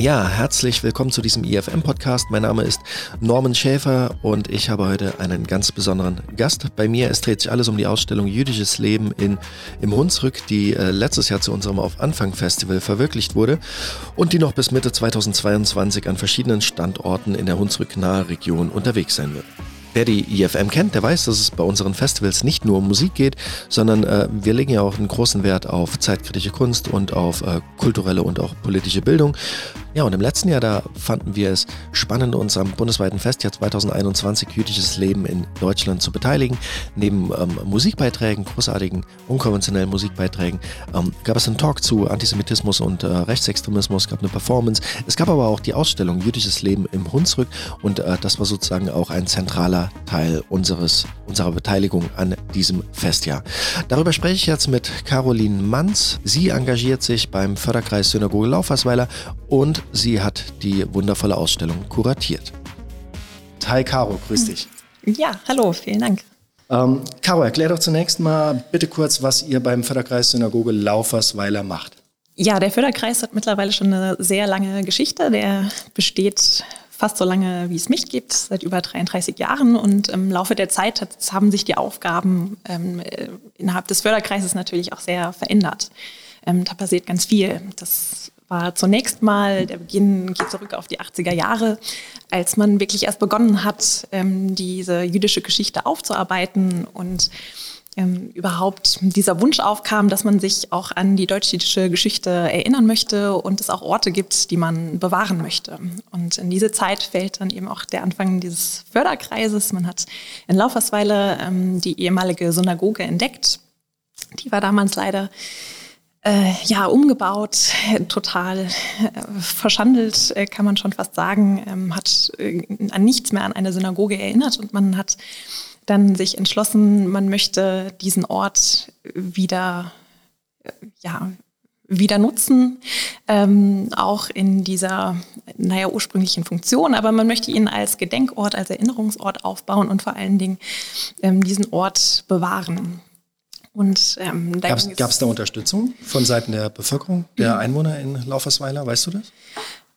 Ja, herzlich willkommen zu diesem IFM-Podcast. Mein Name ist Norman Schäfer und ich habe heute einen ganz besonderen Gast. Bei mir, es dreht sich alles um die Ausstellung Jüdisches Leben in, im Hunsrück, die äh, letztes Jahr zu unserem Auf Anfang Festival verwirklicht wurde und die noch bis Mitte 2022 an verschiedenen Standorten in der Hunsrück-nahe Region unterwegs sein wird. Wer die IFM kennt, der weiß, dass es bei unseren Festivals nicht nur um Musik geht, sondern äh, wir legen ja auch einen großen Wert auf zeitkritische Kunst und auf äh, kulturelle und auch politische Bildung. Ja, und im letzten Jahr, da fanden wir es spannend, uns am bundesweiten Festjahr 2021 Jüdisches Leben in Deutschland zu beteiligen. Neben ähm, Musikbeiträgen, großartigen, unkonventionellen Musikbeiträgen, ähm, gab es einen Talk zu Antisemitismus und äh, Rechtsextremismus, gab eine Performance. Es gab aber auch die Ausstellung Jüdisches Leben im Hunsrück und äh, das war sozusagen auch ein zentraler Teil unseres, unserer Beteiligung an diesem Festjahr. Darüber spreche ich jetzt mit Caroline Manz. Sie engagiert sich beim Förderkreis Synagoge Laufersweiler und sie hat die wundervolle Ausstellung kuratiert. Hi Caro, grüß dich. Ja, hallo, vielen Dank. Ähm, Caro, erklär doch zunächst mal bitte kurz, was ihr beim Förderkreis Synagoge Laufersweiler macht. Ja, der Förderkreis hat mittlerweile schon eine sehr lange Geschichte. Der besteht fast so lange, wie es mich gibt, seit über 33 Jahren. Und im Laufe der Zeit hat, haben sich die Aufgaben ähm, innerhalb des Förderkreises natürlich auch sehr verändert. Ähm, da passiert ganz viel. Das war zunächst mal, der Beginn geht zurück auf die 80er Jahre, als man wirklich erst begonnen hat, ähm, diese jüdische Geschichte aufzuarbeiten und ähm, überhaupt dieser Wunsch aufkam, dass man sich auch an die deutsch-jüdische Geschichte erinnern möchte und es auch Orte gibt, die man bewahren möchte. Und in diese Zeit fällt dann eben auch der Anfang dieses Förderkreises. Man hat in Laufersweile ähm, die ehemalige Synagoge entdeckt. Die war damals leider äh, ja, umgebaut, total äh, verschandelt, äh, kann man schon fast sagen, ähm, hat äh, an nichts mehr an eine Synagoge erinnert und man hat dann sich entschlossen, man möchte diesen Ort wieder, äh, ja, wieder nutzen, ähm, auch in dieser, naja, ursprünglichen Funktion, aber man möchte ihn als Gedenkort, als Erinnerungsort aufbauen und vor allen Dingen ähm, diesen Ort bewahren. Und ähm, gab es da Unterstützung von Seiten der Bevölkerung, der mhm. Einwohner in Laufersweiler? Weißt du das?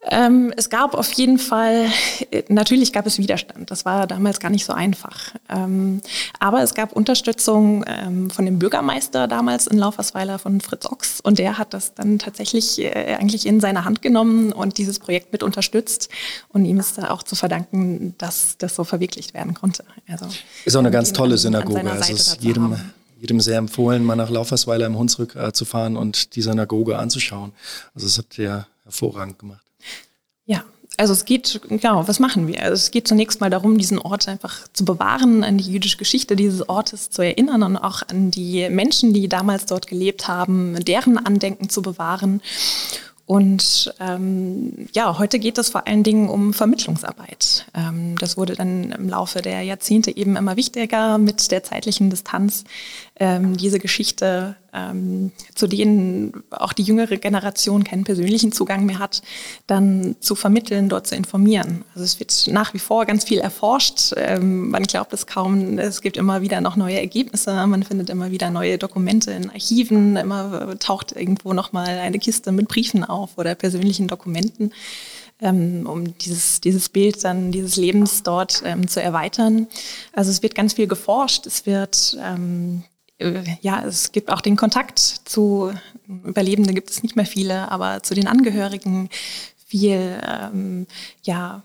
Ähm, es gab auf jeden Fall, äh, natürlich gab es Widerstand. Das war damals gar nicht so einfach. Ähm, aber es gab Unterstützung ähm, von dem Bürgermeister damals in Laufersweiler von Fritz Ochs. Und der hat das dann tatsächlich äh, eigentlich in seine Hand genommen und dieses Projekt mit unterstützt. Und ihm ist da auch zu verdanken, dass das so verwirklicht werden konnte. Also, ist auch eine ganz tolle Synagoge. Also es ist jedem, jedem sehr empfohlen, mal nach Laufersweiler im Hunsrück äh, zu fahren und die Synagoge anzuschauen. Also das habt ihr hervorragend gemacht. Ja, also es geht, genau, was machen wir? Also es geht zunächst mal darum, diesen Ort einfach zu bewahren, an die jüdische Geschichte dieses Ortes zu erinnern und auch an die Menschen, die damals dort gelebt haben, deren Andenken zu bewahren. Und ähm, ja, heute geht es vor allen Dingen um Vermittlungsarbeit. Ähm, das wurde dann im Laufe der Jahrzehnte eben immer wichtiger mit der zeitlichen Distanz, ähm, diese Geschichte ähm, zu denen auch die jüngere Generation keinen persönlichen Zugang mehr hat, dann zu vermitteln, dort zu informieren. Also es wird nach wie vor ganz viel erforscht. Ähm, man glaubt es kaum, es gibt immer wieder noch neue Ergebnisse, man findet immer wieder neue Dokumente in Archiven, immer taucht irgendwo nochmal eine Kiste mit Briefen auf oder persönlichen Dokumenten ähm, um dieses, dieses Bild dann dieses Lebens dort ähm, zu erweitern. Also es wird ganz viel geforscht, es wird ähm, äh, ja, es gibt auch den Kontakt zu Überlebenden, gibt es nicht mehr viele, aber zu den Angehörigen viel, ähm, ja,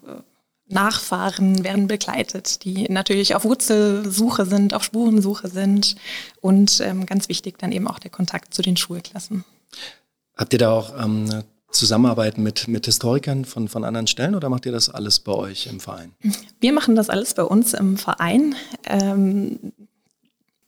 Nachfahren werden begleitet, die natürlich auf Wurzelsuche sind, auf Spurensuche sind und ähm, ganz wichtig dann eben auch der Kontakt zu den Schulklassen. Habt ihr da auch ähm, Zusammenarbeiten mit, mit Historikern von, von anderen Stellen oder macht ihr das alles bei euch im Verein? Wir machen das alles bei uns im Verein. Ähm,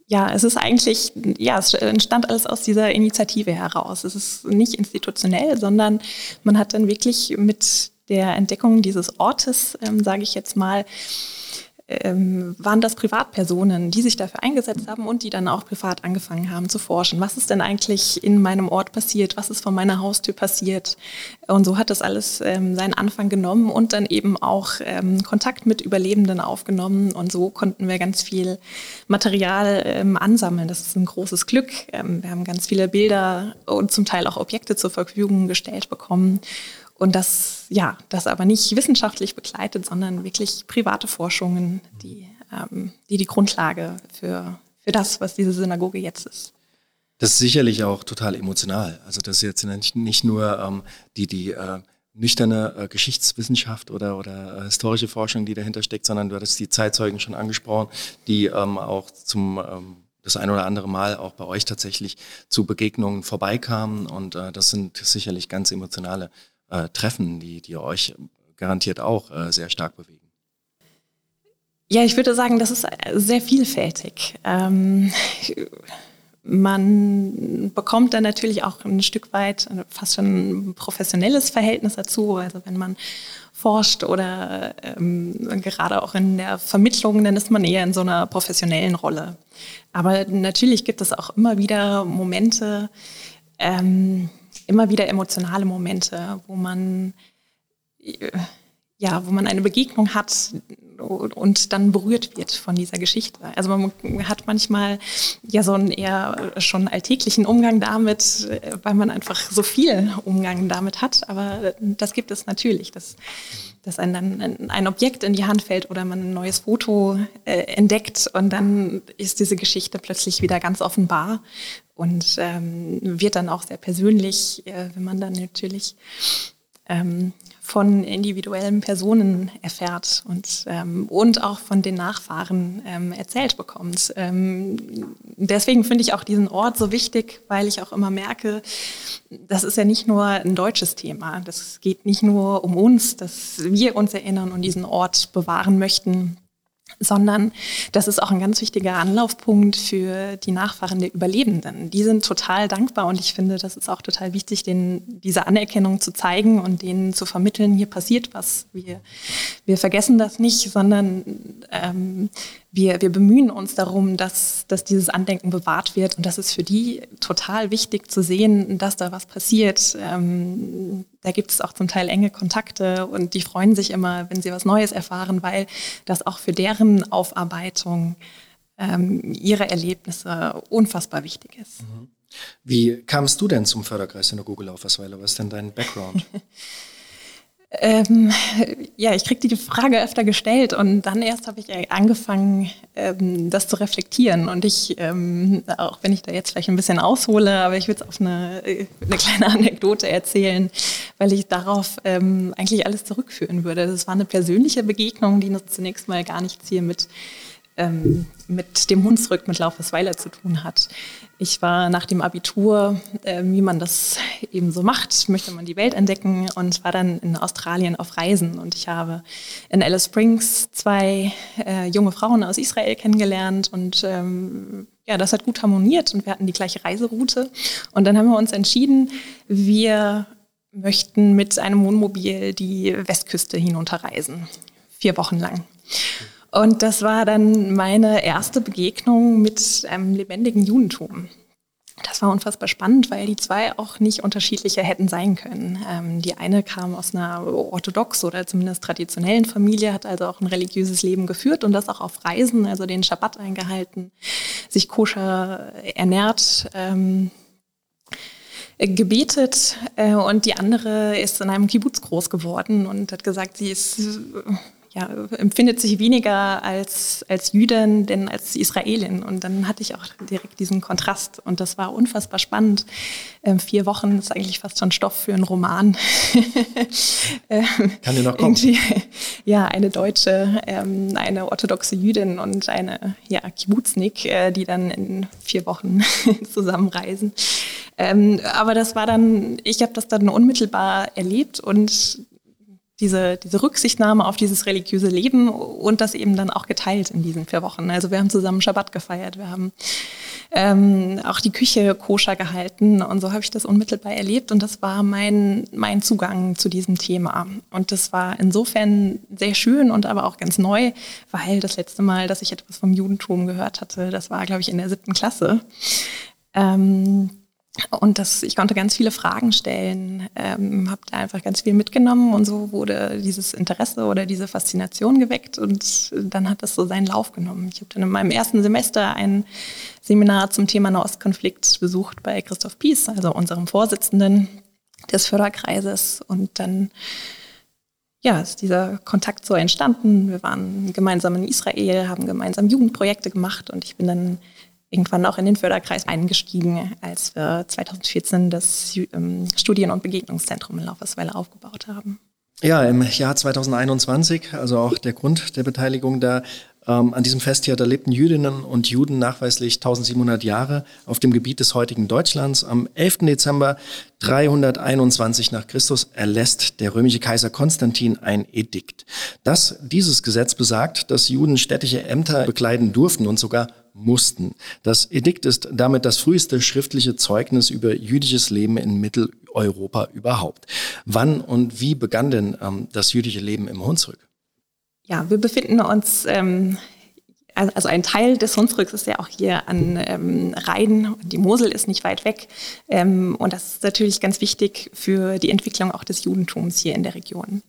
ja, es ist eigentlich, ja, es entstand alles aus dieser Initiative heraus. Es ist nicht institutionell, sondern man hat dann wirklich mit der Entdeckung dieses Ortes, ähm, sage ich jetzt mal, ähm, waren das Privatpersonen, die sich dafür eingesetzt haben und die dann auch privat angefangen haben zu forschen. Was ist denn eigentlich in meinem Ort passiert? Was ist von meiner Haustür passiert? Und so hat das alles ähm, seinen Anfang genommen und dann eben auch ähm, Kontakt mit Überlebenden aufgenommen. Und so konnten wir ganz viel Material ähm, ansammeln. Das ist ein großes Glück. Ähm, wir haben ganz viele Bilder und zum Teil auch Objekte zur Verfügung gestellt bekommen Und das, ja, das aber nicht wissenschaftlich begleitet, sondern wirklich private Forschungen, die ähm, die, die Grundlage für, für das, was diese Synagoge jetzt ist. Das ist sicherlich auch total emotional. Also das ist jetzt nicht, nicht nur ähm, die, die äh, nüchterne äh, Geschichtswissenschaft oder, oder äh, historische Forschung, die dahinter steckt, sondern du hattest die Zeitzeugen schon angesprochen, die ähm, auch zum ähm, das ein oder andere Mal auch bei euch tatsächlich zu Begegnungen vorbeikamen. Und äh, das sind sicherlich ganz emotionale äh, Treffen, die, die euch garantiert auch äh, sehr stark bewegen. Ja, ich würde sagen, das ist sehr vielfältig. Ähm, man bekommt dann natürlich auch ein Stück weit fast schon ein professionelles Verhältnis dazu. Also wenn man forscht oder ähm, gerade auch in der Vermittlung, dann ist man eher in so einer professionellen Rolle. Aber natürlich gibt es auch immer wieder Momente, ähm, immer wieder emotionale Momente, wo man ja, wo man eine Begegnung hat und dann berührt wird von dieser Geschichte. Also man hat manchmal ja so einen eher schon alltäglichen Umgang damit, weil man einfach so viel Umgang damit hat. Aber das gibt es natürlich, dass, dass einem dann ein Objekt in die Hand fällt oder man ein neues Foto äh, entdeckt und dann ist diese Geschichte plötzlich wieder ganz offenbar und ähm, wird dann auch sehr persönlich, äh, wenn man dann natürlich ähm, von individuellen Personen erfährt und, ähm, und auch von den Nachfahren ähm, erzählt bekommt. Ähm, deswegen finde ich auch diesen Ort so wichtig, weil ich auch immer merke, das ist ja nicht nur ein deutsches Thema. Das geht nicht nur um uns, dass wir uns erinnern und diesen Ort bewahren möchten sondern das ist auch ein ganz wichtiger Anlaufpunkt für die Nachfahren der Überlebenden. Die sind total dankbar und ich finde, das ist auch total wichtig, denen diese Anerkennung zu zeigen und denen zu vermitteln, hier passiert was. Wir, wir vergessen das nicht, sondern ähm, wir, wir bemühen uns darum, dass, dass dieses Andenken bewahrt wird und das ist für die total wichtig zu sehen, dass da was passiert. Ähm, da gibt es auch zum Teil enge Kontakte und die freuen sich immer, wenn sie was Neues erfahren, weil das auch für deren Aufarbeitung ähm, ihre Erlebnisse unfassbar wichtig ist. Mhm. Wie kamst du denn zum Förderkreis in der Google Laufersweiler? Was ist denn dein Background? Ähm, ja, ich kriege die Frage öfter gestellt und dann erst habe ich angefangen, ähm, das zu reflektieren. Und ich, ähm, auch wenn ich da jetzt vielleicht ein bisschen aushole, aber ich würde es auf eine, eine, kleine Anekdote erzählen, weil ich darauf ähm, eigentlich alles zurückführen würde. Das war eine persönliche Begegnung, die zunächst mal gar nichts hier mit ähm, mit dem Hunsrück, mit Laufesweiler zu tun hat. Ich war nach dem Abitur, äh, wie man das eben so macht, möchte man die Welt entdecken und war dann in Australien auf Reisen. Und ich habe in Alice Springs zwei äh, junge Frauen aus Israel kennengelernt und ähm, ja, das hat gut harmoniert und wir hatten die gleiche Reiseroute. Und dann haben wir uns entschieden, wir möchten mit einem Wohnmobil die Westküste hinunterreisen. Vier Wochen lang. Und das war dann meine erste Begegnung mit einem lebendigen Judentum. Das war unfassbar spannend, weil die zwei auch nicht unterschiedlicher hätten sein können. Ähm, die eine kam aus einer orthodox oder zumindest traditionellen Familie, hat also auch ein religiöses Leben geführt und das auch auf Reisen, also den Schabbat eingehalten, sich koscher ernährt. Ähm, gebetet äh, und die andere ist in einem Kibbutz groß geworden und hat gesagt, sie ist ja, empfindet sich weniger als, als Jüdin, denn als Israelin. Und dann hatte ich auch direkt diesen Kontrast. Und das war unfassbar spannend. Ähm, vier Wochen ist eigentlich fast schon Stoff für einen Roman. ähm, Kann dir noch kommen? Ja, eine Deutsche, ähm, eine orthodoxe Jüdin und eine ja, Kibbutznik, äh, die dann in vier Wochen zusammenreisen. Ähm, aber das war dann, ich habe das dann unmittelbar erlebt und diese, diese Rücksichtnahme auf dieses religiöse Leben und das eben dann auch geteilt in diesen vier Wochen. Also wir haben zusammen Schabbat gefeiert, wir haben ähm, auch die Küche koscher gehalten und so habe ich das unmittelbar erlebt und das war mein, mein Zugang zu diesem Thema. Und das war insofern sehr schön und aber auch ganz neu, weil das letzte Mal, dass ich etwas vom Judentum gehört hatte, das war, glaube ich, in der siebten Klasse. Ähm, und das, ich konnte ganz viele Fragen stellen, ähm, habe da einfach ganz viel mitgenommen und so wurde dieses Interesse oder diese Faszination geweckt und dann hat das so seinen Lauf genommen. Ich habe dann in meinem ersten Semester ein Seminar zum Thema Nahostkonflikt besucht bei Christoph Pies, also unserem Vorsitzenden. des Förderkreises und dann ja, ist dieser Kontakt so entstanden. Wir waren gemeinsam in Israel, haben gemeinsam Jugendprojekte gemacht und ich bin dann irgendwann auch in den Förderkreis eingestiegen, als wir 2014 das ähm, Studien- und Begegnungszentrum in Laufersweiler aufgebaut haben. Ja, im Jahr 2021, also auch der Grund der Beteiligung da, ähm, an diesem Fest hier, da lebten Jüdinnen und Juden nachweislich 1700 Jahre auf dem Gebiet des heutigen Deutschlands. Am 11. Dezember 321 nach Christus erlässt der römische Kaiser Konstantin ein Edikt. Das, dieses Gesetz besagt, dass Juden städtische Ämter bekleiden durften und sogar mussten. Das Edikt ist damit das früheste schriftliche Zeugnis über jüdisches Leben in Mitteleuropa überhaupt. Wann und wie begann denn ähm, das jüdische Leben im Hunsrück? Ja, wir befinden uns, ähm, also ein Teil des Hunsrücks ist ja auch hier an ähm, Rhein. Die Mosel ist nicht weit weg. Ähm, und das ist natürlich ganz wichtig für die Entwicklung auch des Judentums hier in der Region.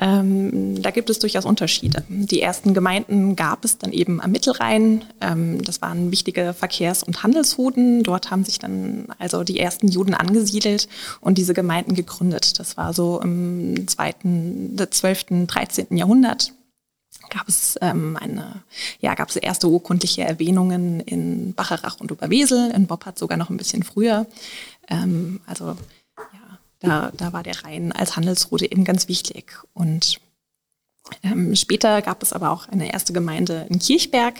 Ähm, da gibt es durchaus Unterschiede. Die ersten Gemeinden gab es dann eben am Mittelrhein. Ähm, das waren wichtige Verkehrs- und Handelsrouten. Dort haben sich dann also die ersten Juden angesiedelt und diese Gemeinden gegründet. Das war so im zweiten, 12., 13. Jahrhundert gab es ähm, eine, ja, gab es erste urkundliche Erwähnungen in Bacharach und Oberwesel, in Boppard sogar noch ein bisschen früher. Ähm, also da, da war der Rhein als Handelsroute eben ganz wichtig. Und ähm, später gab es aber auch eine erste Gemeinde in Kirchberg.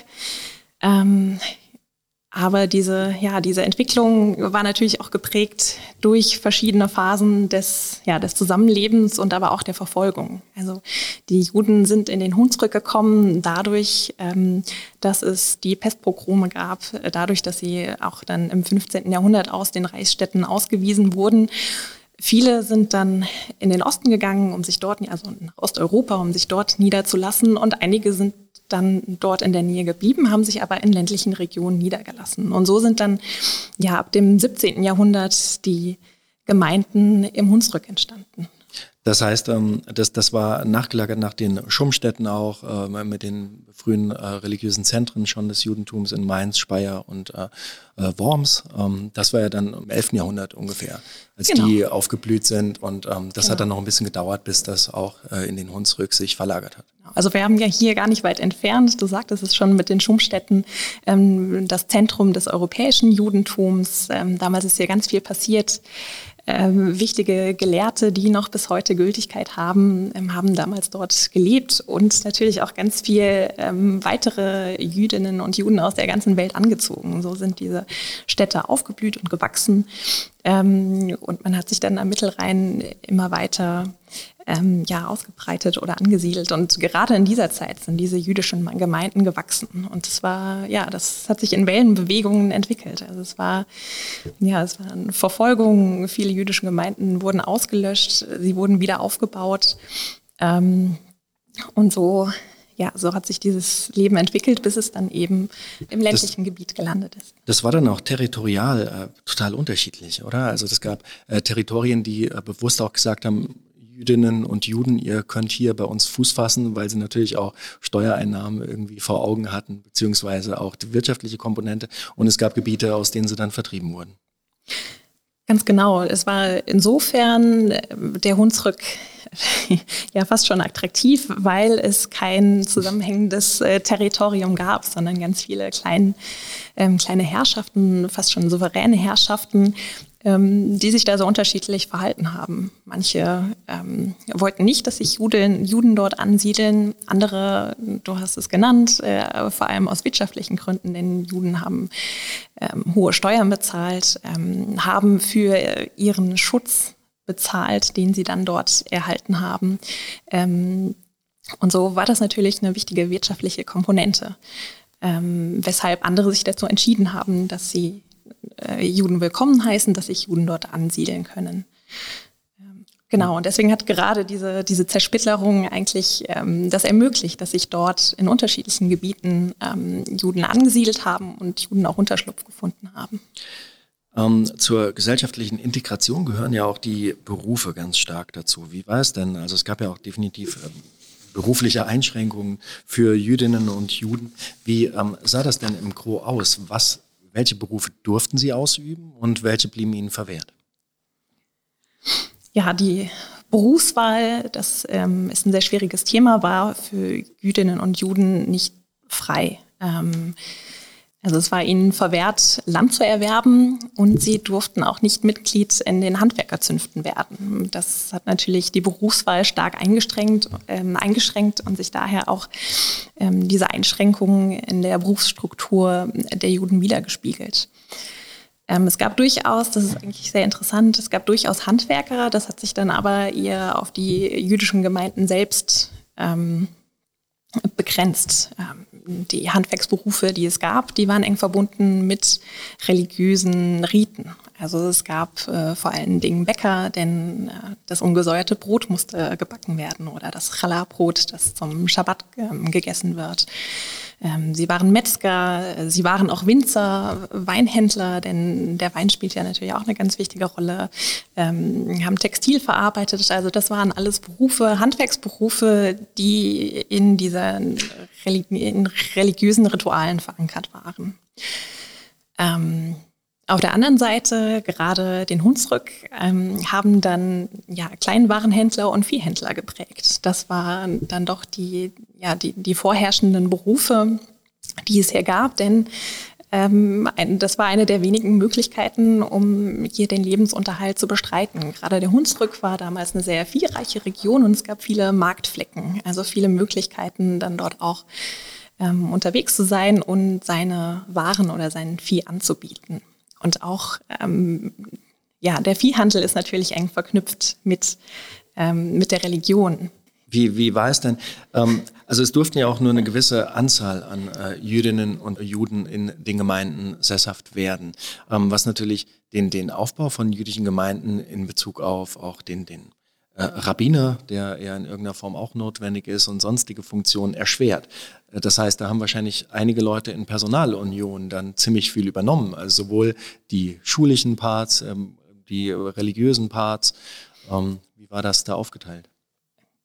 Ähm, aber diese, ja, diese Entwicklung war natürlich auch geprägt durch verschiedene Phasen des, ja, des Zusammenlebens und aber auch der Verfolgung. Also die Juden sind in den Hunsrück gekommen dadurch, ähm, dass es die Pestpogrome gab, dadurch, dass sie auch dann im 15. Jahrhundert aus den Reichsstädten ausgewiesen wurden. Viele sind dann in den Osten gegangen, um sich dort, also nach Osteuropa, um sich dort niederzulassen. Und einige sind dann dort in der Nähe geblieben, haben sich aber in ländlichen Regionen niedergelassen. Und so sind dann ja ab dem 17. Jahrhundert die Gemeinden im Hunsrück entstanden. Das heißt, ähm, das, das war nachgelagert nach den Schummstätten auch, äh, mit den frühen äh, religiösen Zentren schon des Judentums in Mainz, Speyer und äh, äh Worms. Ähm, das war ja dann im 11. Jahrhundert ungefähr, als genau. die aufgeblüht sind. Und ähm, das genau. hat dann noch ein bisschen gedauert, bis das auch äh, in den Hunsrück sich verlagert hat. Genau. Also wir haben ja hier gar nicht weit entfernt, du sagtest es schon mit den Schummstätten, ähm, das Zentrum des europäischen Judentums. Ähm, damals ist hier ganz viel passiert ähm, wichtige Gelehrte, die noch bis heute Gültigkeit haben, ähm, haben damals dort gelebt und natürlich auch ganz viel ähm, weitere Jüdinnen und Juden aus der ganzen Welt angezogen. So sind diese Städte aufgeblüht und gewachsen. Ähm, und man hat sich dann am Mittelrhein immer weiter ähm, ja, ausgebreitet oder angesiedelt. Und gerade in dieser Zeit sind diese jüdischen Gemeinden gewachsen. Und es war, ja, das hat sich in Wellenbewegungen entwickelt. Also es war, ja, es waren Verfolgungen. Viele jüdische Gemeinden wurden ausgelöscht. Sie wurden wieder aufgebaut. Ähm, und so ja, so hat sich dieses Leben entwickelt, bis es dann eben im ländlichen das, Gebiet gelandet ist. Das war dann auch territorial äh, total unterschiedlich, oder? Also es gab äh, Territorien, die äh, bewusst auch gesagt haben, Jüdinnen und Juden, ihr könnt hier bei uns Fuß fassen, weil sie natürlich auch Steuereinnahmen irgendwie vor Augen hatten, beziehungsweise auch die wirtschaftliche Komponente. Und es gab Gebiete, aus denen sie dann vertrieben wurden. Ganz genau. Es war insofern äh, der Hunsrück ja fast schon attraktiv, weil es kein zusammenhängendes äh, Territorium gab, sondern ganz viele klein, ähm, kleine Herrschaften, fast schon souveräne Herrschaften, ähm, die sich da so unterschiedlich verhalten haben. Manche ähm, wollten nicht, dass sich Juden, Juden dort ansiedeln. Andere, du hast es genannt, äh, vor allem aus wirtschaftlichen Gründen, denn Juden haben ähm, hohe Steuern bezahlt, ähm, haben für ihren Schutz bezahlt, den sie dann dort erhalten haben. Ähm, und so war das natürlich eine wichtige wirtschaftliche Komponente, ähm, weshalb andere sich dazu entschieden haben, dass sie äh, Juden willkommen heißen, dass sich Juden dort ansiedeln können. Ähm, genau, und deswegen hat gerade diese, diese Zersplitterung eigentlich ähm, das ermöglicht, dass sich dort in unterschiedlichen Gebieten ähm, Juden angesiedelt haben und Juden auch Unterschlupf gefunden haben. Ähm, zur gesellschaftlichen Integration gehören ja auch die Berufe ganz stark dazu. Wie war es denn? Also es gab ja auch definitiv ähm, berufliche Einschränkungen für Jüdinnen und Juden. Wie ähm, sah das denn im Gro aus? Was welche Berufe durften Sie ausüben und welche blieben Ihnen verwehrt? Ja, die Berufswahl, das ähm, ist ein sehr schwieriges Thema, war für Jüdinnen und Juden nicht frei. Ähm, also es war ihnen verwehrt, Land zu erwerben und sie durften auch nicht Mitglied in den Handwerkerzünften werden. Das hat natürlich die Berufswahl stark eingeschränkt, ähm, eingeschränkt und sich daher auch ähm, diese Einschränkungen in der Berufsstruktur der Juden wiedergespiegelt. Ähm, es gab durchaus, das ist eigentlich sehr interessant, es gab durchaus Handwerker, das hat sich dann aber eher auf die jüdischen Gemeinden selbst ähm, begrenzt. Ähm, die Handwerksberufe, die es gab, die waren eng verbunden mit religiösen Riten. Also es gab äh, vor allen Dingen Bäcker, denn äh, das ungesäuerte Brot musste gebacken werden oder das Challah-Brot, das zum Schabbat äh, gegessen wird. Ähm, sie waren Metzger, sie waren auch Winzer, Weinhändler, denn der Wein spielt ja natürlich auch eine ganz wichtige Rolle. Ähm, haben Textil verarbeitet, also das waren alles Berufe, Handwerksberufe, die in diesen religiösen Ritualen verankert waren. Auf der anderen Seite, gerade den Hunsrück, ähm, haben dann ja, Kleinwarenhändler und Viehhändler geprägt. Das waren dann doch die, ja, die, die vorherrschenden Berufe, die es hier gab, denn ähm, das war eine der wenigen Möglichkeiten, um hier den Lebensunterhalt zu bestreiten. Gerade der Hunsrück war damals eine sehr viehreiche Region und es gab viele Marktflecken, also viele Möglichkeiten, dann dort auch ähm, unterwegs zu sein und seine Waren oder sein Vieh anzubieten. Und auch ähm, ja, der Viehhandel ist natürlich eng verknüpft mit, ähm, mit der Religion. Wie, wie war es denn? Ähm, also es durften ja auch nur eine gewisse Anzahl an äh, Jüdinnen und Juden in den Gemeinden sesshaft werden, ähm, was natürlich den, den Aufbau von jüdischen Gemeinden in Bezug auf auch den, den Rabbiner, der ja in irgendeiner Form auch notwendig ist und sonstige Funktionen erschwert. Äh, das heißt, da haben wahrscheinlich einige Leute in Personalunion dann ziemlich viel übernommen, also sowohl die schulischen Parts, ähm, die religiösen Parts. Ähm, wie war das da aufgeteilt?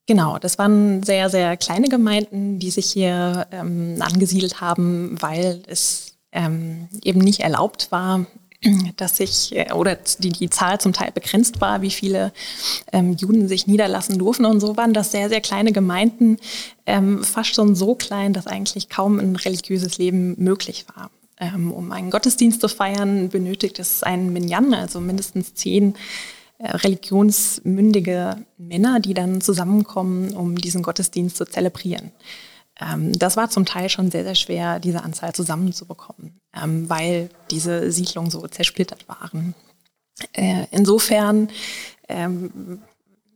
Genau, das waren sehr, sehr kleine Gemeinden, die sich hier ähm, angesiedelt haben, weil es ähm, eben nicht erlaubt war, dass sich äh, oder die, die Zahl zum Teil begrenzt war, wie viele ähm, Juden sich niederlassen durften und so waren das sehr, sehr kleine Gemeinden, ähm, fast schon so klein, dass eigentlich kaum ein religiöses Leben möglich war. Ähm, um einen Gottesdienst zu feiern, benötigt es einen Minyan, also mindestens zehn äh, religionsmündige Männer, die dann zusammenkommen, um diesen Gottesdienst zu zelebrieren. Ähm, das war zum Teil schon sehr, sehr schwer, diese Anzahl zusammenzubekommen, ähm, weil diese Siedlungen so zersplittert waren. Äh, insofern ähm,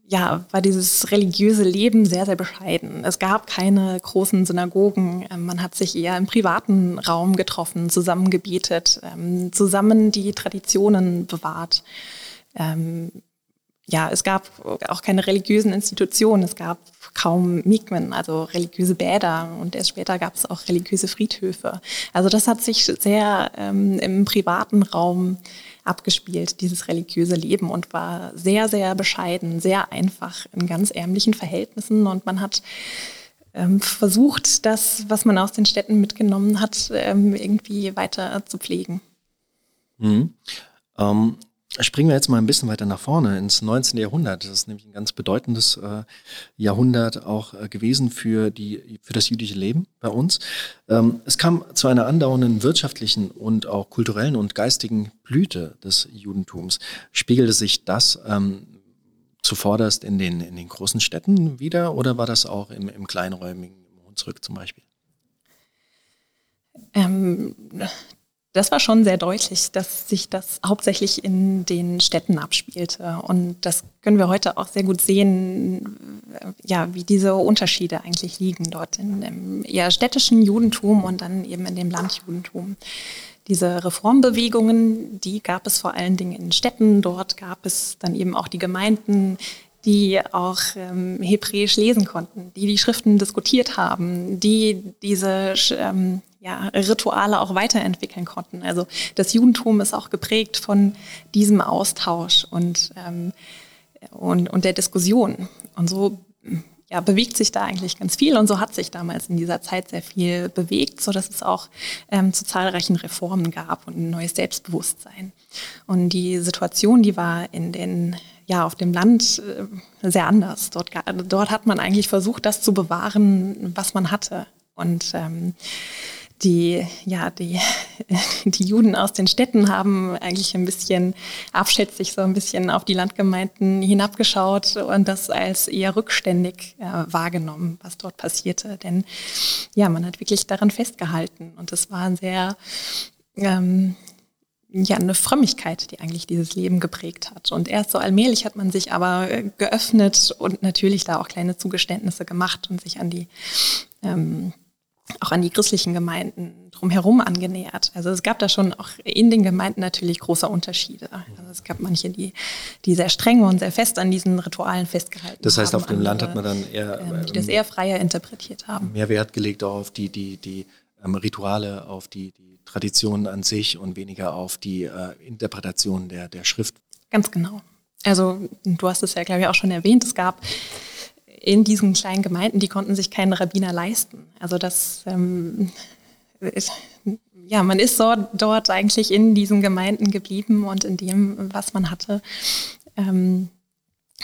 ja, war dieses religiöse Leben sehr, sehr bescheiden. Es gab keine großen Synagogen. Man hat sich eher im privaten Raum getroffen, zusammen gebetet, zusammen die Traditionen bewahrt ja, es gab auch keine religiösen Institutionen, es gab kaum Mikmen, also religiöse Bäder und erst später gab es auch religiöse Friedhöfe. Also das hat sich sehr ähm, im privaten Raum abgespielt, dieses religiöse Leben und war sehr, sehr bescheiden, sehr einfach in ganz ärmlichen Verhältnissen und man hat ähm, versucht, das, was man aus den Städten mitgenommen hat, ähm, irgendwie weiter zu pflegen. Mhm. Ähm, Springen wir jetzt mal ein bisschen weiter nach vorne ins 19. Jahrhundert. Das ist nämlich ein ganz bedeutendes äh, Jahrhundert auch äh, gewesen für, die, für das jüdische Leben bei uns. Ähm, es kam zu einer andauernden wirtschaftlichen und auch kulturellen und geistigen Blüte des Judentums. Spiegelte sich das ähm, zuvorderst in den, in den großen Städten wieder oder war das auch im, im kleinräumigen Hunsrück zum Beispiel? Ähm, das war schon sehr deutlich, dass sich das hauptsächlich in den Städten abspielte. Und das können wir heute auch sehr gut sehen, ja, wie diese Unterschiede eigentlich liegen dort in dem eher städtischen Judentum und dann eben in dem Landjudentum. Diese Reformbewegungen, die gab es vor allen Dingen in Städten. Dort gab es dann eben auch die Gemeinden, die auch ähm, Hebräisch lesen konnten, die die Schriften diskutiert haben, die diese ähm, ja, Rituale auch weiterentwickeln konnten. Also das Judentum ist auch geprägt von diesem Austausch und, ähm, und, und der Diskussion. Und so ja, bewegt sich da eigentlich ganz viel und so hat sich damals in dieser Zeit sehr viel bewegt, so dass es auch ähm, zu zahlreichen Reformen gab und ein neues Selbstbewusstsein. Und die Situation, die war in den ja auf dem Land äh, sehr anders. Dort, dort hat man eigentlich versucht, das zu bewahren, was man hatte. Und ähm, die, ja, die, die Juden aus den Städten haben eigentlich ein bisschen abschätzig so ein bisschen auf die Landgemeinden hinabgeschaut und das als eher rückständig äh, wahrgenommen, was dort passierte. Denn ja, man hat wirklich daran festgehalten und es war ein sehr ähm, ja, eine Frömmigkeit, die eigentlich dieses Leben geprägt hat. Und erst so allmählich hat man sich aber äh, geöffnet und natürlich da auch kleine Zugeständnisse gemacht und sich an die ähm, auch an die christlichen Gemeinden drumherum angenähert. Also es gab da schon auch in den Gemeinden natürlich große Unterschiede. Also es gab manche, die, die sehr streng und sehr fest an diesen Ritualen festgehalten haben. Das heißt, haben, auf dem Land hat man dann eher... Ähm, die das eher freier interpretiert haben. Mehr Wert gelegt auch auf die, die, die ähm, Rituale, auf die, die Traditionen an sich und weniger auf die äh, Interpretation der, der Schrift. Ganz genau. Also du hast es ja, glaube ich, auch schon erwähnt. Es gab in diesen kleinen Gemeinden, die konnten sich keinen Rabbiner leisten. Also das, ähm, ja, man ist so, dort eigentlich in diesen Gemeinden geblieben und in dem, was man hatte. Ähm,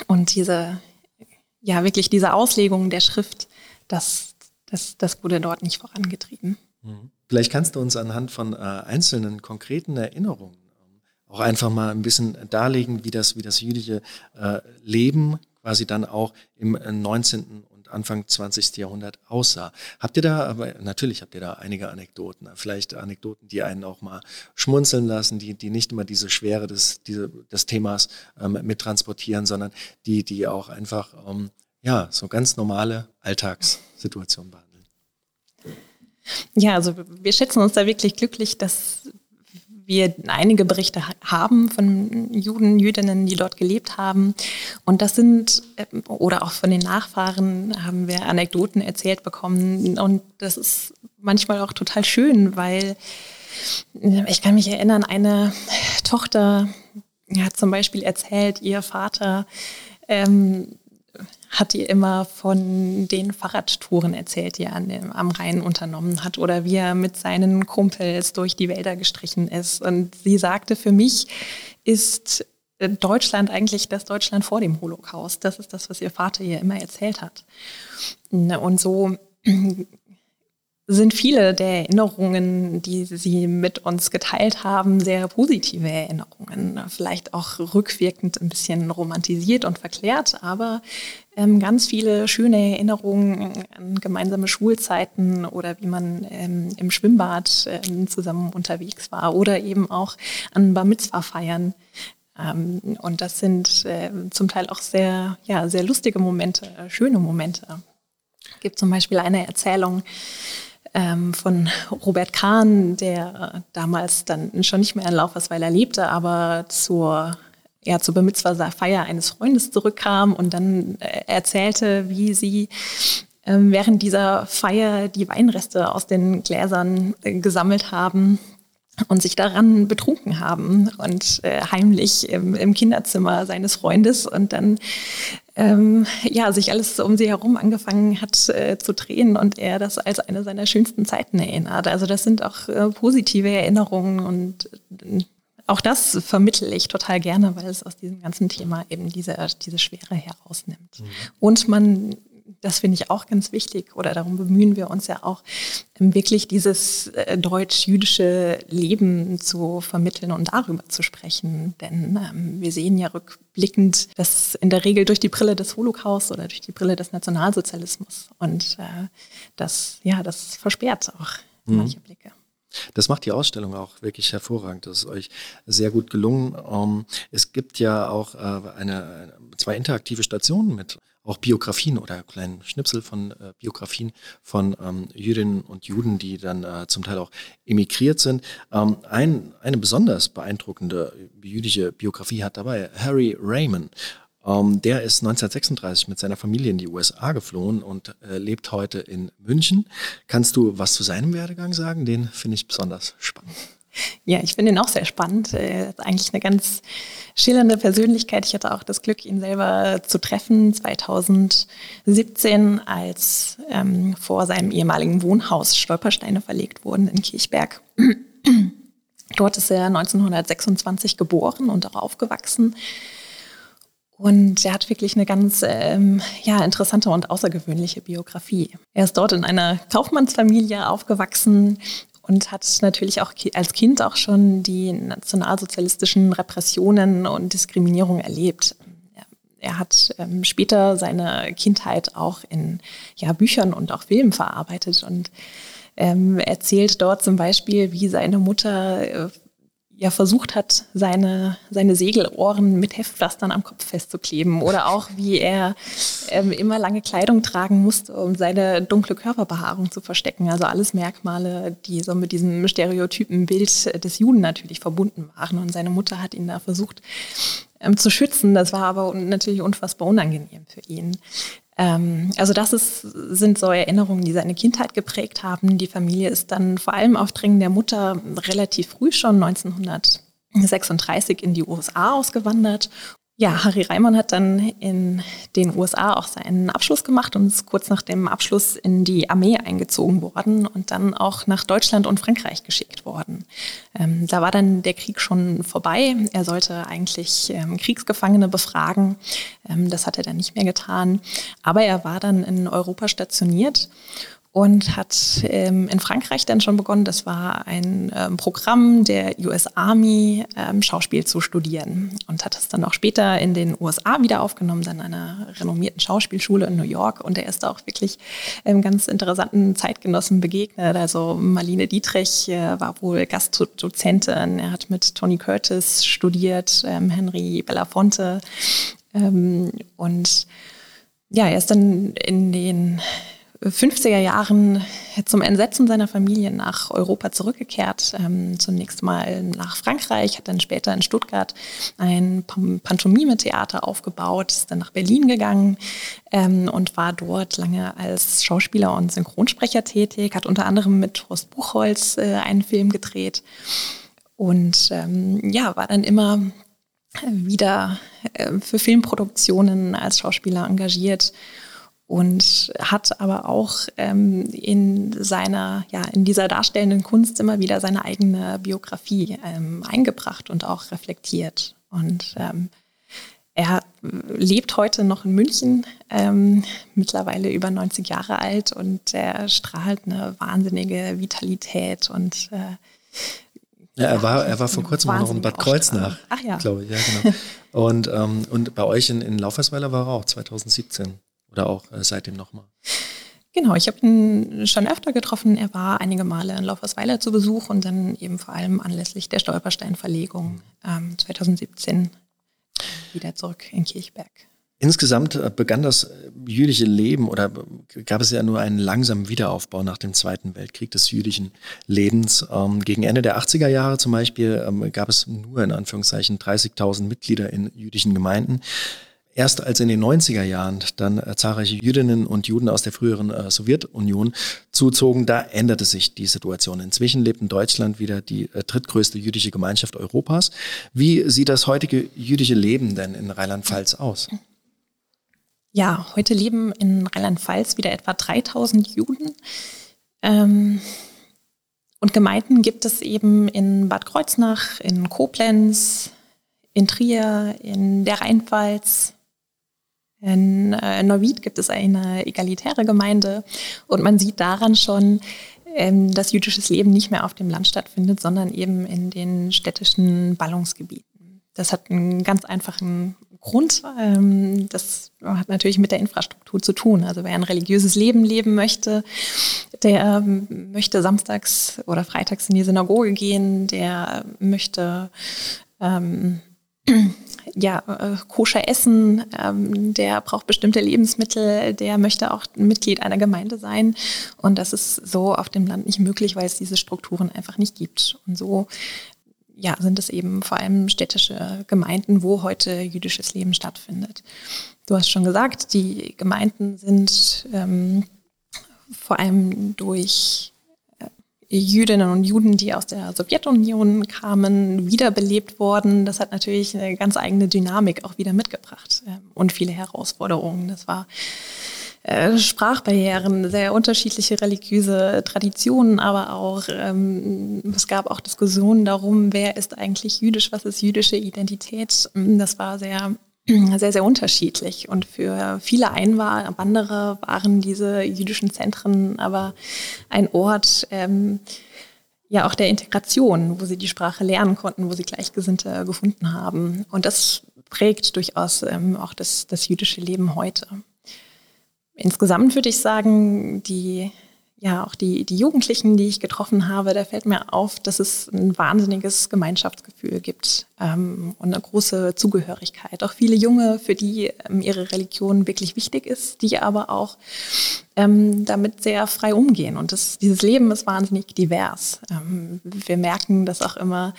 und diese, ja, wirklich diese Auslegung der Schrift, das, das, das wurde dort nicht vorangetrieben. Mhm. Vielleicht kannst du uns anhand von äh, einzelnen konkreten Erinnerungen ähm, auch einfach mal ein bisschen darlegen, wie das, wie das jüdische äh, Leben quasi dann auch im 19. Äh, und Anfang 20. Jahrhundert aussah. Habt ihr da, aber natürlich habt ihr da einige Anekdoten, vielleicht Anekdoten, die einen auch mal schmunzeln lassen, die, die nicht immer diese Schwere des, diese, des Themas ähm, mittransportieren, sondern die, die auch einfach ähm, ja, so ganz normale Alltagssituationen behandeln. Ja, also wir schätzen uns da wirklich glücklich, dass wir einige Berichte haben von Juden, Jüdinnen, die dort gelebt haben. Und das sind, äh, oder auch von den Nachfahren haben wir Anekdoten erzählt bekommen. Und das ist manchmal auch total schön, weil äh, ich kann mich erinnern, eine Tochter hat zum Beispiel erzählt, ihr Vater ähm, hat ihr immer von den Fahrradtouren erzählt, die er an dem, am Rhein unternommen hat oder wie er mit seinen Kumpels durch die Wälder gestrichen ist. Und sie sagte, für mich ist Deutschland eigentlich das Deutschland vor dem Holocaust. Das ist das, was ihr Vater ihr immer erzählt hat. Und so sind viele der Erinnerungen, die Sie mit uns geteilt haben, sehr positive Erinnerungen. Vielleicht auch rückwirkend ein bisschen romantisiert und verklärt, aber ähm, ganz viele schöne Erinnerungen an gemeinsame Schulzeiten oder wie man ähm, im Schwimmbad ähm, zusammen unterwegs war oder eben auch an Bar Mitzvah feiern. Ähm, und das sind äh, zum Teil auch sehr, ja, sehr lustige Momente, schöne Momente. Es gibt zum Beispiel eine Erzählung, ähm, von Robert Kahn, der damals dann schon nicht mehr in Laufersweiler lebte, aber zur ja, zur Bemitzwa-Feier eines Freundes zurückkam und dann äh, erzählte, wie sie ähm, während dieser Feier die Weinreste aus den Gläsern äh, gesammelt haben und sich daran betrunken haben und äh, heimlich im, im, Kinderzimmer seines Freundes und dann ähm, ja sich alles um sie herum angefangen hat äh, zu drehen und er das als eine seiner schönsten Zeiten erinnert. Also das sind auch äh, positive Erinnerungen und äh, auch das vermittle ich total gerne, weil es aus diesem ganzen Thema eben diese, diese Schwere herausnimmt. Mhm. Und man das finde ich auch ganz wichtig oder darum bemühen wir uns ja auch, ähm, wirklich dieses äh, deutsch-jüdische Leben zu vermitteln und darüber zu sprechen. Denn ähm, wir sehen ja rückblickend, dass in der Regel durch die Brille des Holocaust oder durch die Brille des Nationalsozialismus und äh, das, ja, das versperrt auch mhm. manche Blicke. Das macht die Ausstellung auch wirklich hervorragend. Das ist euch sehr gut gelungen. Ähm, es gibt ja auch äh, eine, zwei interaktive Stationen mit auch Biografien oder kleinen Schnipsel von äh, Biografien von ähm, Jüdinnen und Juden, die dann äh, zum Teil auch emigriert sind. Ähm, ein, eine besonders beeindruckende jüdische Biografie hat dabei Harry Raymond. Ähm, der ist 1936 mit seiner Familie in die USA geflohen und äh, lebt heute in München. Kannst du was zu seinem Werdegang sagen? Den finde ich besonders spannend. Ja, ich finde ihn auch sehr spannend. Er ist eigentlich eine ganz schillernde Persönlichkeit. Ich hatte auch das Glück, ihn selber zu treffen 2017, als ähm, vor seinem ehemaligen Wohnhaus Stolpersteine verlegt wurden in Kirchberg. Dort ist er 1926 geboren und auch aufgewachsen. Und er hat wirklich eine ganz ähm, ja, interessante und außergewöhnliche Biografie. Er ist dort in einer Kaufmannsfamilie aufgewachsen und hat natürlich auch als Kind auch schon die nationalsozialistischen Repressionen und Diskriminierung erlebt. Er hat ähm, später seine Kindheit auch in ja, Büchern und auch Filmen verarbeitet und ähm, erzählt dort zum Beispiel, wie seine Mutter äh, ja versucht hat, seine, seine Segelohren mit Heftpflastern am Kopf festzukleben oder auch wie er ähm, immer lange Kleidung tragen musste, um seine dunkle Körperbehaarung zu verstecken. Also alles Merkmale, die so mit diesem stereotypen Bild des Juden natürlich verbunden waren. Und seine Mutter hat ihn da versucht ähm, zu schützen. Das war aber natürlich unfassbar unangenehm für ihn. Ähm, also das ist, sind so Erinnerungen, die seine Kindheit geprägt haben. Die Familie ist dann vor allem auf Drängen der Mutter relativ früh schon 1936 in die USA ausgewandert ja, Harry Reimann hat dann in den USA auch seinen Abschluss gemacht und ist kurz nach dem Abschluss in die Armee eingezogen worden und dann auch nach Deutschland und Frankreich geschickt worden. Ähm, da war dann der Krieg schon vorbei. Er sollte eigentlich ähm, Kriegsgefangene befragen. Ähm, das hat er dann nicht mehr getan. Aber er war dann in Europa stationiert und hat ähm, in Frankreich dann schon begonnen, das war ein ähm, Programm der US Army, ähm, Schauspiel zu studieren und hat es dann auch später in den USA wieder aufgenommen, dann einer renommierten Schauspielschule in New York. Und er ist da auch wirklich ähm, ganz interessanten Zeitgenossen begegnet. Also Marlene Dietrich äh, war wohl Gastdozentin, er hat mit Tony Curtis studiert, ähm, Henry Belafonte ähm, und ja, er ist dann in den 50er Jahren zum Entsetzen seiner Familie nach Europa zurückgekehrt. Ähm, zunächst mal nach Frankreich, hat dann später in Stuttgart ein Pantomime-Theater aufgebaut, ist dann nach Berlin gegangen ähm, und war dort lange als Schauspieler und Synchronsprecher tätig, hat unter anderem mit Horst Buchholz äh, einen Film gedreht und ähm, ja, war dann immer wieder äh, für Filmproduktionen als Schauspieler engagiert und hat aber auch ähm, in seiner, ja, in dieser darstellenden Kunst immer wieder seine eigene Biografie ähm, eingebracht und auch reflektiert. Und ähm, er lebt heute noch in München, ähm, mittlerweile über 90 Jahre alt und er strahlt eine wahnsinnige Vitalität und äh, ja, er war, er war vor kurzem noch in Bad Kreuznach, Ach ja. glaube ich, ja, genau. Und, ähm, und bei euch in, in Laufersweiler war er auch 2017. Oder auch äh, seitdem nochmal? Genau, ich habe ihn schon öfter getroffen. Er war einige Male in Laufersweiler zu Besuch und dann eben vor allem anlässlich der Stolperstein-Verlegung ähm, 2017 wieder zurück in Kirchberg. Insgesamt äh, begann das äh, jüdische Leben oder äh, gab es ja nur einen langsamen Wiederaufbau nach dem Zweiten Weltkrieg des jüdischen Lebens. Ähm, gegen Ende der 80er Jahre zum Beispiel ähm, gab es nur in Anführungszeichen 30.000 Mitglieder in jüdischen Gemeinden. Erst als in den 90er Jahren dann äh, zahlreiche Jüdinnen und Juden aus der früheren äh, Sowjetunion zuzogen, da änderte sich die Situation. Inzwischen lebt in Deutschland wieder die äh, drittgrößte jüdische Gemeinschaft Europas. Wie sieht das heutige jüdische Leben denn in Rheinland-Pfalz aus? Ja, heute leben in Rheinland-Pfalz wieder etwa 3000 Juden. Ähm, und Gemeinden gibt es eben in Bad Kreuznach, in Koblenz, in Trier, in der Rheinpfalz, in äh, Neuwied gibt es eine egalitäre Gemeinde und man sieht daran schon, ähm, dass jüdisches Leben nicht mehr auf dem Land stattfindet, sondern eben in den städtischen Ballungsgebieten. Das hat einen ganz einfachen Grund. Ähm, das hat natürlich mit der Infrastruktur zu tun. Also wer ein religiöses Leben leben möchte, der ähm, möchte samstags oder freitags in die Synagoge gehen, der möchte ähm, ja, äh, koscher essen, ähm, der braucht bestimmte Lebensmittel, der möchte auch Mitglied einer Gemeinde sein. Und das ist so auf dem Land nicht möglich, weil es diese Strukturen einfach nicht gibt. Und so ja, sind es eben vor allem städtische Gemeinden, wo heute jüdisches Leben stattfindet. Du hast schon gesagt, die Gemeinden sind ähm, vor allem durch Jüdinnen und Juden, die aus der Sowjetunion kamen, wiederbelebt worden. Das hat natürlich eine ganz eigene Dynamik auch wieder mitgebracht ähm, und viele Herausforderungen. Das war äh, Sprachbarrieren, sehr unterschiedliche religiöse Traditionen, aber auch ähm, es gab auch Diskussionen darum, wer ist eigentlich jüdisch, was ist jüdische Identität. Das war sehr sehr, sehr unterschiedlich. Und für viele Einwanderer waren diese jüdischen Zentren aber ein Ort, ähm, ja auch der Integration, wo sie die Sprache lernen konnten, wo sie Gleichgesinnte gefunden haben. Und das prägt durchaus ähm, auch das, das jüdische Leben heute. Insgesamt würde ich sagen, die ja, auch die, die Jugendlichen, die ich getroffen habe, da fällt mir auf, dass es ein wahnsinniges Gemeinschaftsgefühl gibt ähm, und eine große Zugehörigkeit. Auch viele Junge, für die ähm, ihre Religion wirklich wichtig ist, die aber auch ähm, damit sehr frei umgehen. Und das, dieses Leben ist wahnsinnig divers. Ähm, wir merken das auch immer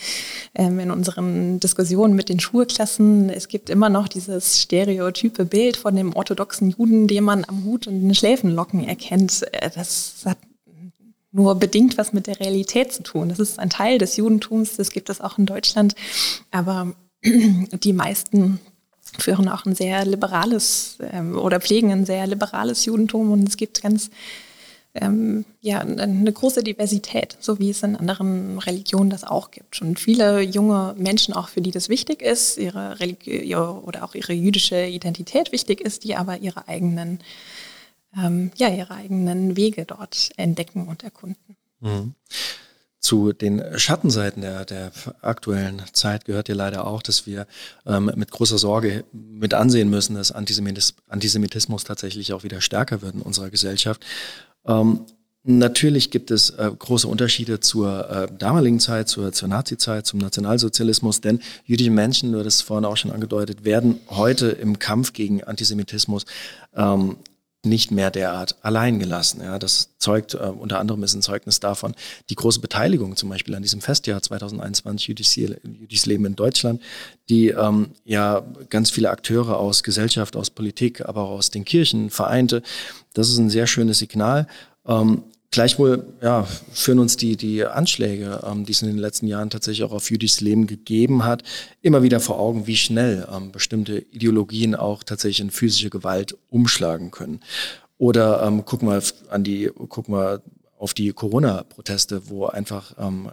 ähm, in unseren Diskussionen mit den Schulklassen. Es gibt immer noch dieses stereotype Bild von dem orthodoxen Juden, den man am Hut und den Schläfenlocken erkennt. Äh, das hat nur bedingt was mit der Realität zu tun. Das ist ein Teil des Judentums, das gibt es auch in Deutschland. Aber die meisten führen auch ein sehr liberales ähm, oder pflegen ein sehr liberales Judentum und es gibt ganz ähm, ja, eine große Diversität, so wie es in anderen Religionen das auch gibt. Und viele junge Menschen, auch für die das wichtig ist, ihre Religion oder auch ihre jüdische Identität wichtig ist, die aber ihre eigenen, ähm, ja, ihre eigenen Wege dort entdecken und erkunden. Mhm. Zu den Schattenseiten der, der aktuellen Zeit gehört ja leider auch, dass wir ähm, mit großer Sorge mit ansehen müssen, dass Antisemitismus tatsächlich auch wieder stärker wird in unserer Gesellschaft. Ähm, Natürlich gibt es äh, große Unterschiede zur äh, damaligen Zeit, zur, zur Nazi-Zeit, zum Nationalsozialismus, denn jüdische Menschen, du hast es vorhin auch schon angedeutet, werden heute im Kampf gegen Antisemitismus ähm, nicht mehr derart allein gelassen. Ja, das zeugt äh, unter anderem ist ein Zeugnis davon die große Beteiligung zum Beispiel an diesem Festjahr 2021 Jüdisches Leben in Deutschland, die ähm, ja ganz viele Akteure aus Gesellschaft, aus Politik, aber auch aus den Kirchen vereinte. Das ist ein sehr schönes Signal. Ähm, Gleichwohl ja, führen uns die, die Anschläge, ähm, die es in den letzten Jahren tatsächlich auch auf jüdisches Leben gegeben hat, immer wieder vor Augen, wie schnell ähm, bestimmte Ideologien auch tatsächlich in physische Gewalt umschlagen können. Oder ähm, gucken wir an die, gucken wir auf die Corona-Proteste, wo einfach ähm,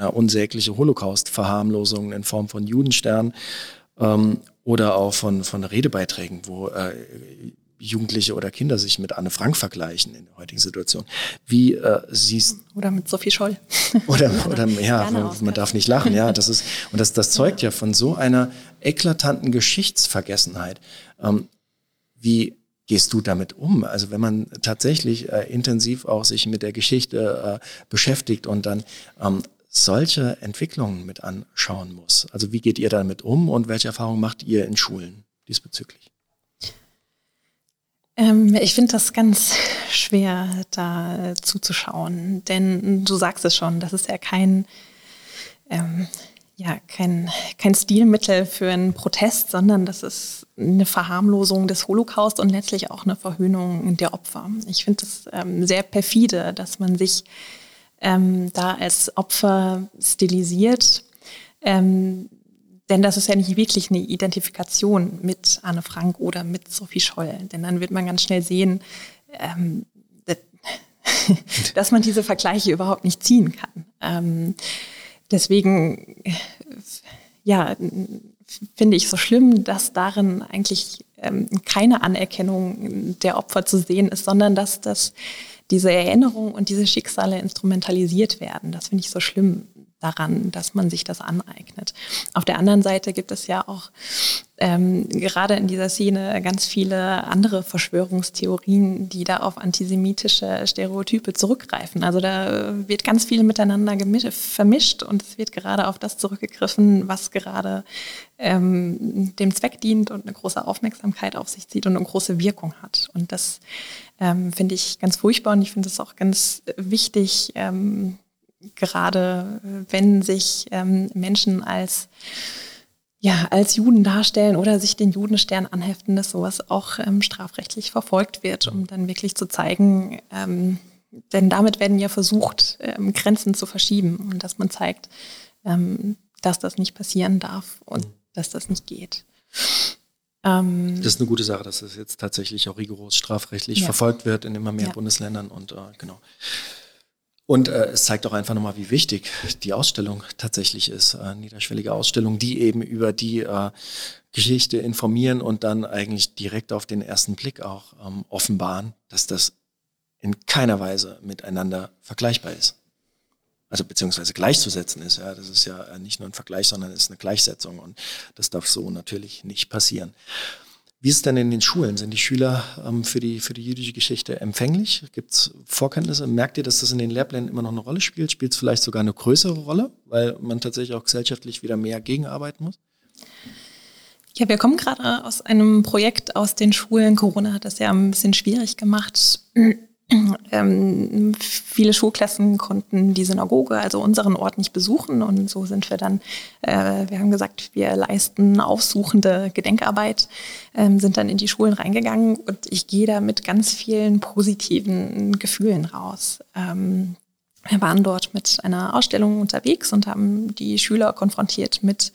ja, unsägliche Holocaust-Verharmlosungen in Form von Judensternen ähm, oder auch von, von Redebeiträgen, wo äh, Jugendliche oder Kinder sich mit Anne Frank vergleichen in der heutigen Situation. Wie äh, siehst Oder mit Sophie Scholl. Oder, oder ja, man darf nicht lachen, ja. Das ist, und das, das zeugt ja von so einer eklatanten Geschichtsvergessenheit. Ähm, wie gehst du damit um? Also wenn man tatsächlich äh, intensiv auch sich mit der Geschichte äh, beschäftigt und dann ähm, solche Entwicklungen mit anschauen muss. Also wie geht ihr damit um und welche Erfahrungen macht ihr in Schulen diesbezüglich? Ähm, ich finde das ganz schwer, da zuzuschauen, denn du sagst es schon, das ist ja kein, ähm, ja, kein, kein Stilmittel für einen Protest, sondern das ist eine Verharmlosung des Holocaust und letztlich auch eine Verhöhnung der Opfer. Ich finde es ähm, sehr perfide, dass man sich ähm, da als Opfer stilisiert. Ähm, denn das ist ja nicht wirklich eine Identifikation mit Anne Frank oder mit Sophie Scholl. Denn dann wird man ganz schnell sehen, ähm, dass man diese Vergleiche überhaupt nicht ziehen kann. Ähm, deswegen, ja, finde ich so schlimm, dass darin eigentlich ähm, keine Anerkennung der Opfer zu sehen ist, sondern dass das diese Erinnerung und diese Schicksale instrumentalisiert werden. Das finde ich so schlimm daran, dass man sich das aneignet. Auf der anderen Seite gibt es ja auch ähm, gerade in dieser Szene ganz viele andere Verschwörungstheorien, die da auf antisemitische Stereotype zurückgreifen. Also da wird ganz viel miteinander vermischt und es wird gerade auf das zurückgegriffen, was gerade ähm, dem Zweck dient und eine große Aufmerksamkeit auf sich zieht und eine große Wirkung hat. Und das ähm, finde ich ganz furchtbar und ich finde es auch ganz wichtig, ähm, gerade äh, wenn sich ähm, Menschen als ja, als Juden darstellen oder sich den Judenstern anheften, dass sowas auch ähm, strafrechtlich verfolgt wird, um dann wirklich zu zeigen, ähm, denn damit werden ja versucht, ähm, Grenzen zu verschieben und dass man zeigt, ähm, dass das nicht passieren darf und mhm. dass das nicht geht. Ähm, das ist eine gute Sache, dass das jetzt tatsächlich auch rigoros strafrechtlich ja. verfolgt wird in immer mehr ja. Bundesländern und äh, genau. Und äh, es zeigt auch einfach nochmal, wie wichtig die Ausstellung tatsächlich ist. Äh, niederschwellige Ausstellung, die eben über die äh, Geschichte informieren und dann eigentlich direkt auf den ersten Blick auch ähm, offenbaren, dass das in keiner Weise miteinander vergleichbar ist. Also beziehungsweise gleichzusetzen ist. Ja, das ist ja äh, nicht nur ein Vergleich, sondern es ist eine Gleichsetzung und das darf so natürlich nicht passieren. Wie ist es denn in den Schulen? Sind die Schüler ähm, für, die, für die jüdische Geschichte empfänglich? Gibt es Vorkenntnisse? Merkt ihr, dass das in den Lehrplänen immer noch eine Rolle spielt? Spielt es vielleicht sogar eine größere Rolle, weil man tatsächlich auch gesellschaftlich wieder mehr gegenarbeiten muss? Ja, wir kommen gerade aus einem Projekt aus den Schulen. Corona hat das ja ein bisschen schwierig gemacht. Ähm, viele Schulklassen konnten die Synagoge, also unseren Ort, nicht besuchen. Und so sind wir dann, äh, wir haben gesagt, wir leisten aufsuchende Gedenkarbeit, ähm, sind dann in die Schulen reingegangen und ich gehe da mit ganz vielen positiven Gefühlen raus. Ähm, wir waren dort mit einer Ausstellung unterwegs und haben die Schüler konfrontiert mit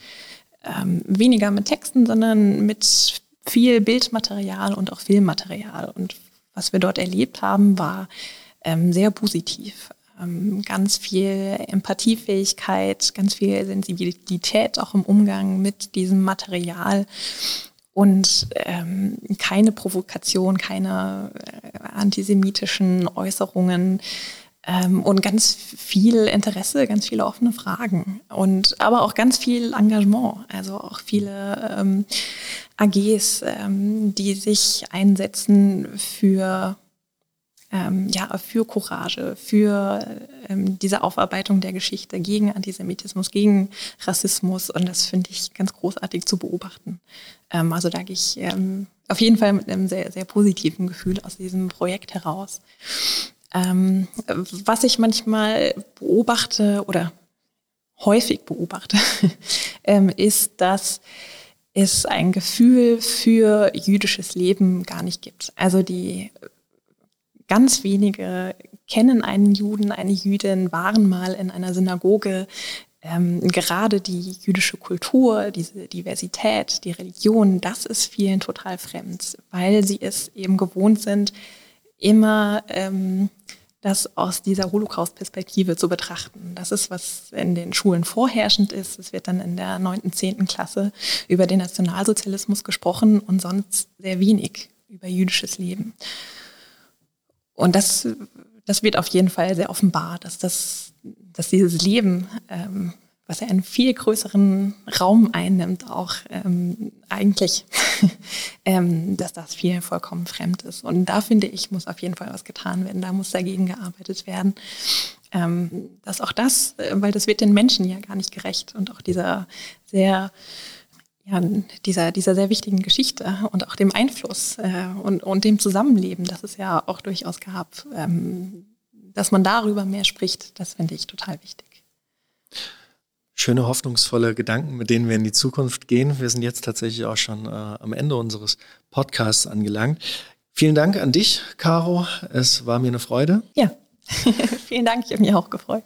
ähm, weniger mit Texten, sondern mit viel Bildmaterial und auch Filmmaterial. Und was wir dort erlebt haben, war ähm, sehr positiv. Ähm, ganz viel Empathiefähigkeit, ganz viel Sensibilität auch im Umgang mit diesem Material und ähm, keine Provokation, keine äh, antisemitischen Äußerungen ähm, und ganz viel Interesse, ganz viele offene Fragen und aber auch ganz viel Engagement, also auch viele ähm, AGs, ähm, die sich einsetzen für ähm, ja, für Courage, für ähm, diese Aufarbeitung der Geschichte gegen Antisemitismus, gegen Rassismus. Und das finde ich ganz großartig zu beobachten. Ähm, also da gehe ich auf jeden Fall mit einem sehr, sehr positiven Gefühl aus diesem Projekt heraus. Ähm, was ich manchmal beobachte oder häufig beobachte, ähm, ist, dass es ein Gefühl für jüdisches Leben gar nicht gibt. Also die ganz wenige kennen einen Juden, eine Jüdin, waren mal in einer Synagoge. Ähm, gerade die jüdische Kultur, diese Diversität, die Religion, das ist vielen total fremd, weil sie es eben gewohnt sind, immer ähm, das aus dieser Holocaust-Perspektive zu betrachten. Das ist, was in den Schulen vorherrschend ist. Es wird dann in der neunten, zehnten Klasse über den Nationalsozialismus gesprochen und sonst sehr wenig über jüdisches Leben. Und das, das wird auf jeden Fall sehr offenbar, dass, das, dass dieses Leben ähm, was ja einen viel größeren Raum einnimmt, auch ähm, eigentlich, ähm, dass das viel vollkommen fremd ist. Und da finde ich, muss auf jeden Fall was getan werden, da muss dagegen gearbeitet werden. Ähm, dass auch das, äh, weil das wird den Menschen ja gar nicht gerecht und auch dieser sehr ja, dieser, dieser sehr wichtigen Geschichte und auch dem Einfluss äh, und, und dem Zusammenleben, das es ja auch durchaus gab, ähm, dass man darüber mehr spricht, das finde ich total wichtig schöne, hoffnungsvolle Gedanken, mit denen wir in die Zukunft gehen. Wir sind jetzt tatsächlich auch schon äh, am Ende unseres Podcasts angelangt. Vielen Dank an dich, Caro. Es war mir eine Freude. Ja, Vielen Dank, ich habe mich auch gefreut.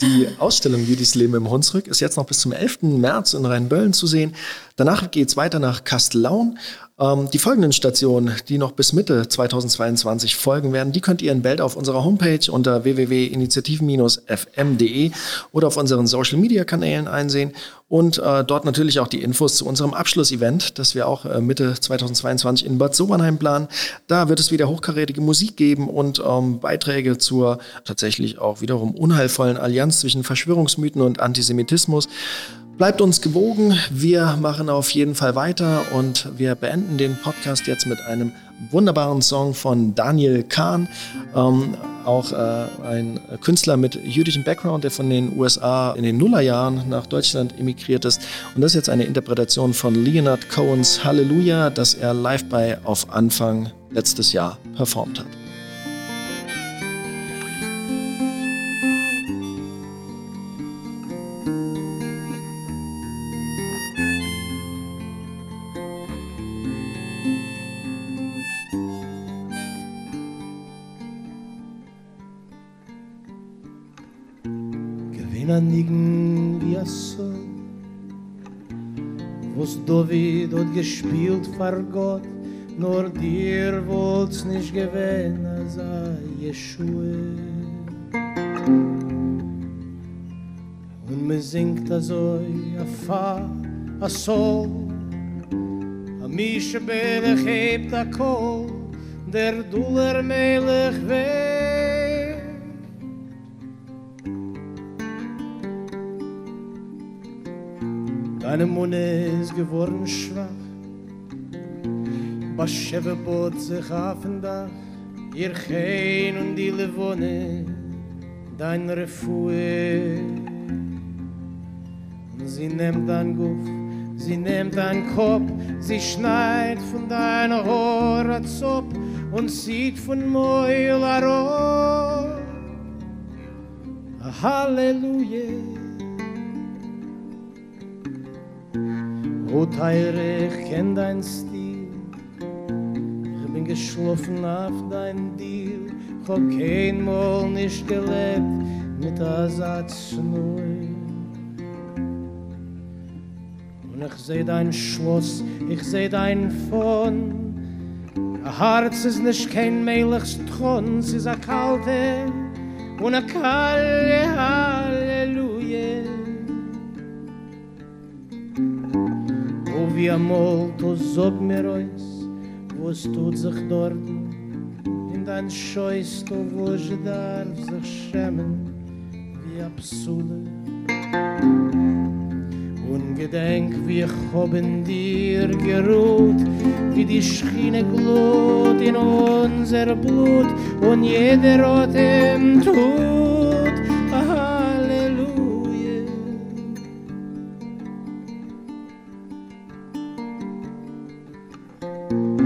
Die Ausstellung Judiths Leben im Hunsrück ist jetzt noch bis zum 11. März in Rheinböllen zu sehen. Danach geht es weiter nach Kastellaun. Ähm, die folgenden Stationen, die noch bis Mitte 2022 folgen werden, die könnt ihr in Bild auf unserer Homepage unter www.initiativen-fm.de oder auf unseren Social-Media-Kanälen einsehen und äh, dort natürlich auch die Infos zu unserem Abschlussevent, das wir auch äh, Mitte 2022 in Bad Sobernheim planen. Da wird es wieder hochkarätige Musik geben und ähm, Beiträge zur tatsächlich auch wiederum unheilvollen Allianz zwischen Verschwörungsmythen und Antisemitismus. Bleibt uns gewogen, wir machen auf jeden Fall weiter und wir beenden den Podcast jetzt mit einem wunderbaren Song von Daniel Kahn, ähm, auch äh, ein Künstler mit jüdischem Background, der von den USA in den Nullerjahren nach Deutschland emigriert ist. Und das ist jetzt eine Interpretation von Leonard Cohens Halleluja, das er live bei Auf Anfang letztes Jahr performt hat. Hat gespielt vor Gott. Nur dir wollt's nicht gewähnen, als a Yeshua. Und me singt so a fa, a sol A mische bele gebt a kol Der duller melig weh Deine Munde ist geworden schwach. Bascheve bot sich auf den Dach. Ihr Chein und die Levone Dein Refue Sie nimmt dein Guff Sie nimmt dein Kopf Sie schneit von deiner Hora Zopp Und sieht von Meul a Rohr Halleluja O Teire, ich kenn dein Stil. Ich bin geschlafen auf dein Deal. Ich hab kein Mal nicht gelebt Mit der Satz neu Und ich seh dein Schloss Ich seh dein Fon Ein Herz ist nicht kein Melichs Thron Es ist a kalte Und a kalle Halleluja wie amol, to sog mir ois Wo es tut sich dort. In dein Scheuß, to wo ich darf sich schämen Wie a Psule. Ungedenk, wie ich in dir geruht Wie die Schiene glut in unser Blut. Und jeder Atem tut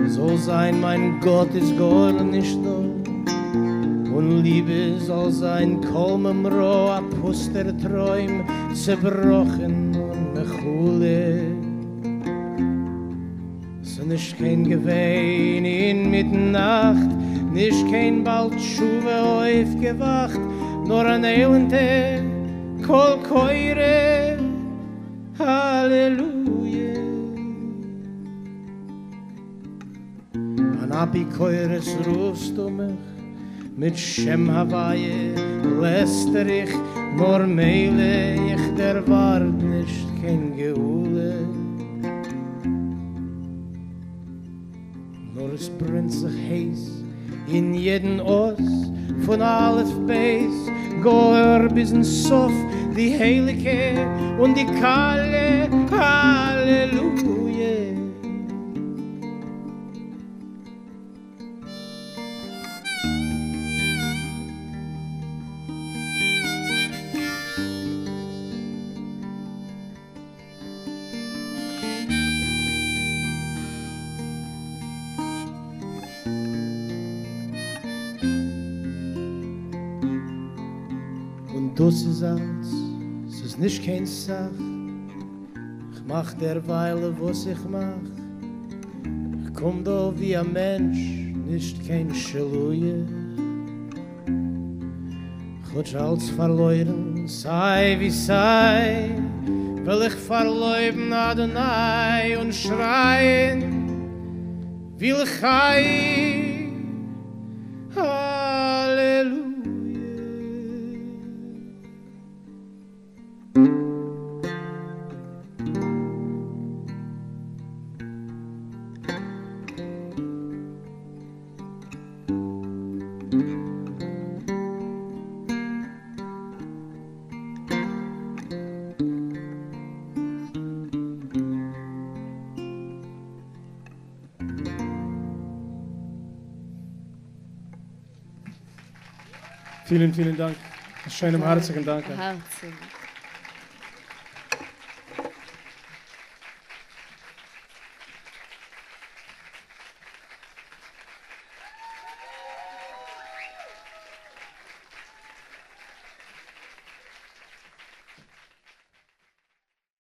So sein, mein Gott ist gar nicht da Und Liebe soll sein kaum im Roh A Puster Träum zerbrochen und mechule So nicht kein Gewein in Mitternacht Nicht kein bald Schuwe aufgewacht Nur ein Elende kol keure Halleluja An Apikoires rufst du mich? Mit Shem Hawaii läster ich Nur meile ich der Wart nicht kein Geule. Nur es brennt sich heiß in jeden Os von alles Beis Goer bis in Sof die Heilige und die Kalle. Halleluja das ist alles, es ist nicht kein Sach. Ich mach derweile, was ich mach. Ich komm da wie ein Mensch, nicht kein Schaluje. Ich hutsch als verloren, sei wie sei. Will ich verleuben Adonai und schreien, will ich hei, Vielen, vielen Dank. Schönem herzlichen Dank. Herzlich.